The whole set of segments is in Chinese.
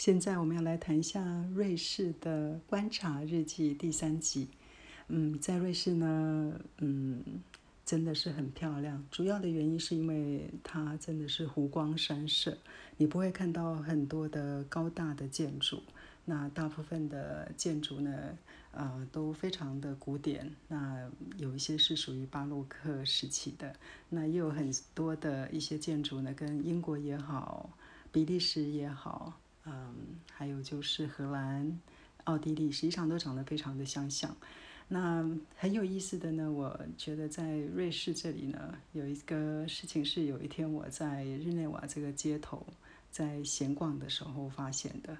现在我们要来谈一下瑞士的观察日记第三集。嗯，在瑞士呢，嗯，真的是很漂亮。主要的原因是因为它真的是湖光山色，你不会看到很多的高大的建筑。那大部分的建筑呢，呃，都非常的古典。那有一些是属于巴洛克时期的，那也有很多的一些建筑呢，跟英国也好，比利时也好。嗯，还有就是荷兰、奥地利，实际上都长得非常的相像。那很有意思的呢，我觉得在瑞士这里呢，有一个事情是，有一天我在日内瓦这个街头在闲逛的时候发现的。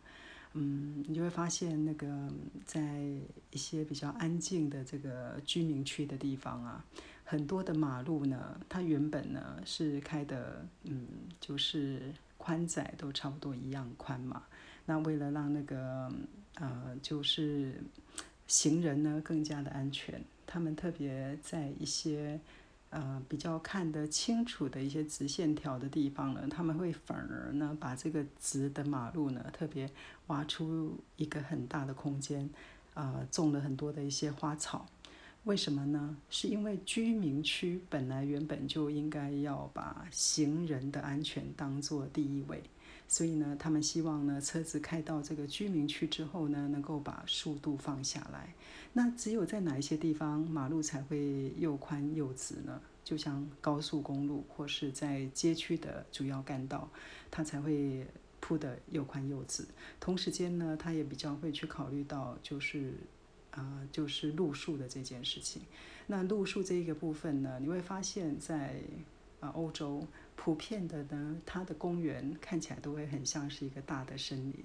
嗯，你就会发现那个在一些比较安静的这个居民区的地方啊，很多的马路呢，它原本呢是开的，嗯，就是。宽窄都差不多一样宽嘛，那为了让那个呃，就是行人呢更加的安全，他们特别在一些呃比较看得清楚的一些直线条的地方呢，他们会反而呢把这个直的马路呢特别挖出一个很大的空间，啊，种了很多的一些花草。为什么呢？是因为居民区本来原本就应该要把行人的安全当做第一位，所以呢，他们希望呢，车子开到这个居民区之后呢，能够把速度放下来。那只有在哪一些地方马路才会又宽又直呢？就像高速公路或是在街区的主要干道，它才会铺的又宽又直。同时间呢，它也比较会去考虑到就是。啊，就是路树的这件事情。那路树这一个部分呢，你会发现在啊欧洲普遍的呢，它的公园看起来都会很像是一个大的森林。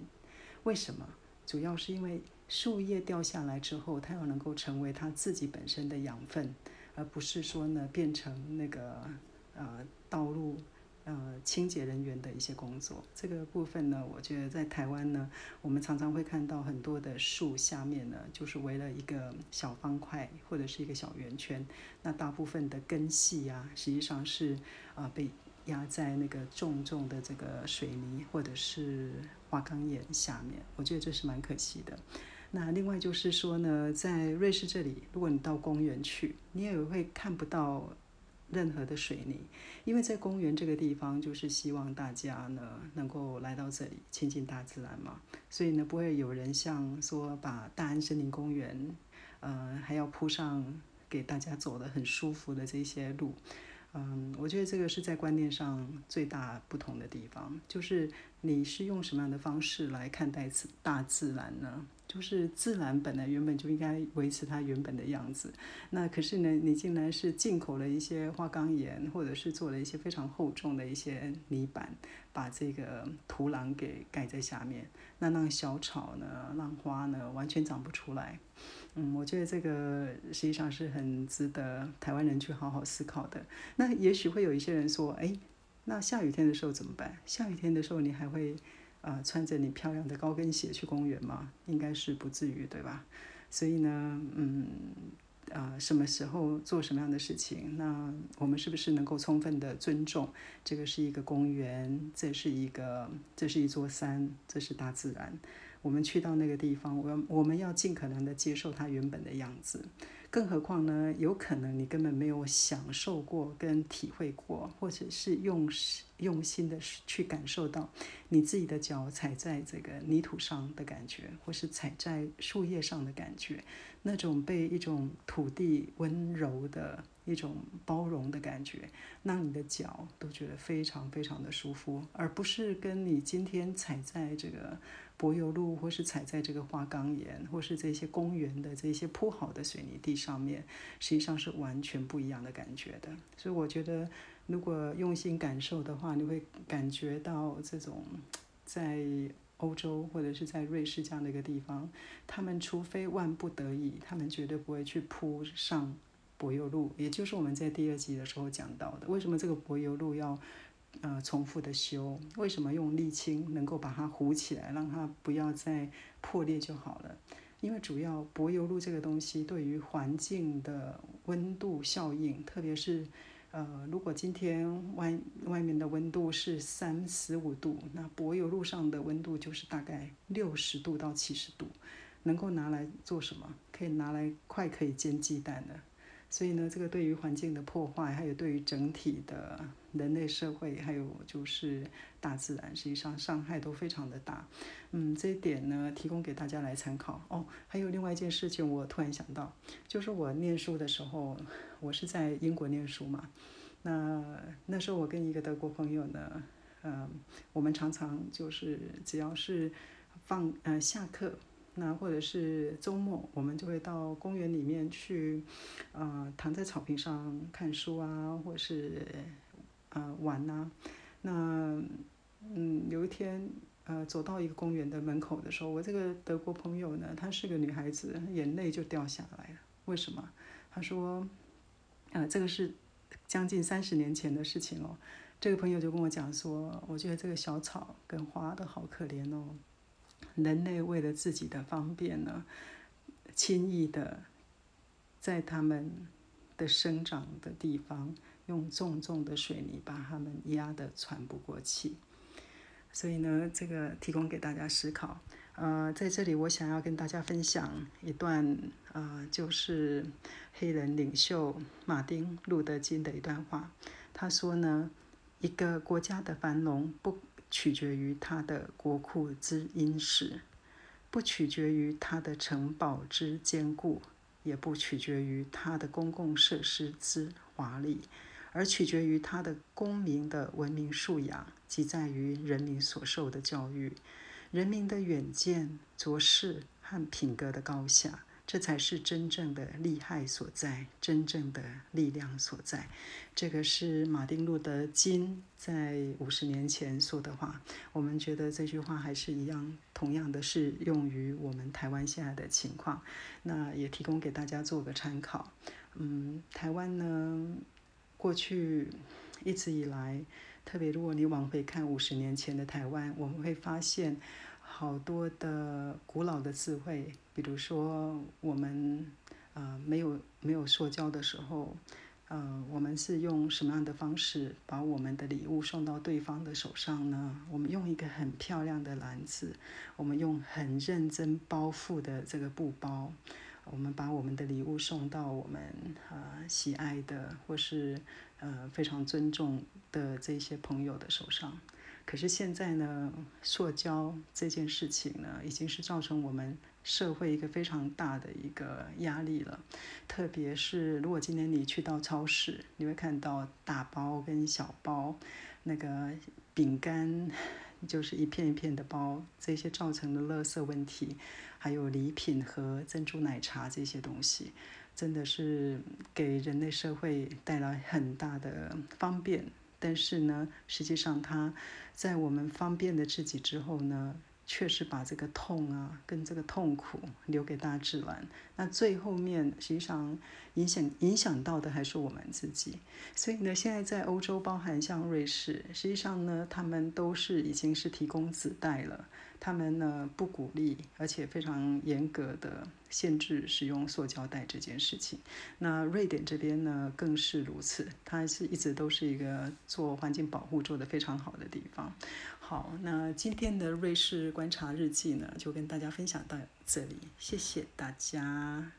为什么？主要是因为树叶掉下来之后，它要能够成为它自己本身的养分，而不是说呢变成那个呃道路。呃，清洁人员的一些工作，这个部分呢，我觉得在台湾呢，我们常常会看到很多的树下面呢，就是围了一个小方块或者是一个小圆圈，那大部分的根系啊，实际上是啊被压在那个重重的这个水泥或者是花岗岩下面，我觉得这是蛮可惜的。那另外就是说呢，在瑞士这里，如果你到公园去，你也会看不到。任何的水泥，因为在公园这个地方，就是希望大家呢能够来到这里亲近大自然嘛，所以呢不会有人像说把大安森林公园，呃还要铺上给大家走的很舒服的这些路。嗯，我觉得这个是在观念上最大不同的地方，就是你是用什么样的方式来看待自大自然呢？就是自然本来原本就应该维持它原本的样子，那可是呢，你竟然是进口了一些花岗岩，或者是做了一些非常厚重的一些泥板，把这个土壤给盖在下面，那让小草呢，让花呢，完全长不出来。嗯，我觉得这个实际上是很值得台湾人去好好思考的。那也许会有一些人说，哎，那下雨天的时候怎么办？下雨天的时候你还会，呃，穿着你漂亮的高跟鞋去公园吗？应该是不至于，对吧？所以呢，嗯，啊，什么时候做什么样的事情？那我们是不是能够充分的尊重？这个是一个公园，这是一个，这是一座山，这是大自然。我们去到那个地方，我我们要尽可能的接受它原本的样子。更何况呢，有可能你根本没有享受过跟体会过，或者是用用心的去感受到你自己的脚踩在这个泥土上的感觉，或是踩在树叶上的感觉，那种被一种土地温柔的一种包容的感觉，让你的脚都觉得非常非常的舒服，而不是跟你今天踩在这个。柏油路，或是踩在这个花岗岩，或是这些公园的这些铺好的水泥地上面，实际上是完全不一样的感觉的。所以我觉得，如果用心感受的话，你会感觉到这种在欧洲或者是在瑞士这样的一个地方，他们除非万不得已，他们绝对不会去铺上柏油路。也就是我们在第二集的时候讲到的，为什么这个柏油路要？呃，重复的修，为什么用沥青能够把它糊起来，让它不要再破裂就好了？因为主要柏油路这个东西对于环境的温度效应，特别是呃，如果今天外外面的温度是三十五度，那柏油路上的温度就是大概六十度到七十度，能够拿来做什么？可以拿来快可以煎鸡蛋的。所以呢，这个对于环境的破坏，还有对于整体的人类社会，还有就是大自然，实际上伤害都非常的大。嗯，这一点呢，提供给大家来参考。哦，还有另外一件事情，我突然想到，就是我念书的时候，我是在英国念书嘛。那那时候我跟一个德国朋友呢，嗯，我们常常就是只要是放呃下课。那或者是周末，我们就会到公园里面去，呃，躺在草坪上看书啊，或者是呃玩呐。那嗯，有一天呃走到一个公园的门口的时候，我这个德国朋友呢，她是个女孩子，眼泪就掉下来了。为什么？她说，呃，这个是将近三十年前的事情哦。这个朋友就跟我讲说，我觉得这个小草跟花都好可怜哦。人类为了自己的方便呢，轻易的在他们的生长的地方用重重的水泥把它们压得喘不过气。所以呢，这个提供给大家思考。呃，在这里我想要跟大家分享一段，呃，就是黑人领袖马丁路德金的一段话。他说呢，一个国家的繁荣不。取决于它的国库之殷实，不取决于它的城堡之坚固，也不取决于它的公共设施之华丽，而取决于它的公民的文明素养，即在于人民所受的教育，人民的远见、卓识和品格的高下。这才是真正的厉害所在，真正的力量所在。这个是马丁路德金在五十年前说的话。我们觉得这句话还是一样，同样的适用于我们台湾现在的情况。那也提供给大家做个参考。嗯，台湾呢，过去一直以来，特别如果你往回看五十年前的台湾，我们会发现。好多的古老的智慧，比如说我们呃没有没有塑胶的时候，呃，我们是用什么样的方式把我们的礼物送到对方的手上呢？我们用一个很漂亮的篮子，我们用很认真包覆的这个布包，我们把我们的礼物送到我们啊喜爱的或是呃非常尊重的这些朋友的手上。可是现在呢，塑胶这件事情呢，已经是造成我们社会一个非常大的一个压力了。特别是如果今天你去到超市，你会看到大包跟小包，那个饼干就是一片一片的包，这些造成的垃圾问题，还有礼品和珍珠奶茶这些东西，真的是给人类社会带来很大的方便。但是呢，实际上它在我们方便了自己之后呢，确实把这个痛啊跟这个痛苦留给大自然。那最后面实际上影响影响到的还是我们自己。所以呢，现在在欧洲，包含像瑞士，实际上呢，他们都是已经是提供子代了。他们呢不鼓励，而且非常严格的限制使用塑胶袋这件事情。那瑞典这边呢更是如此，它是一直都是一个做环境保护做得非常好的地方。好，那今天的瑞士观察日记呢就跟大家分享到这里，谢谢大家。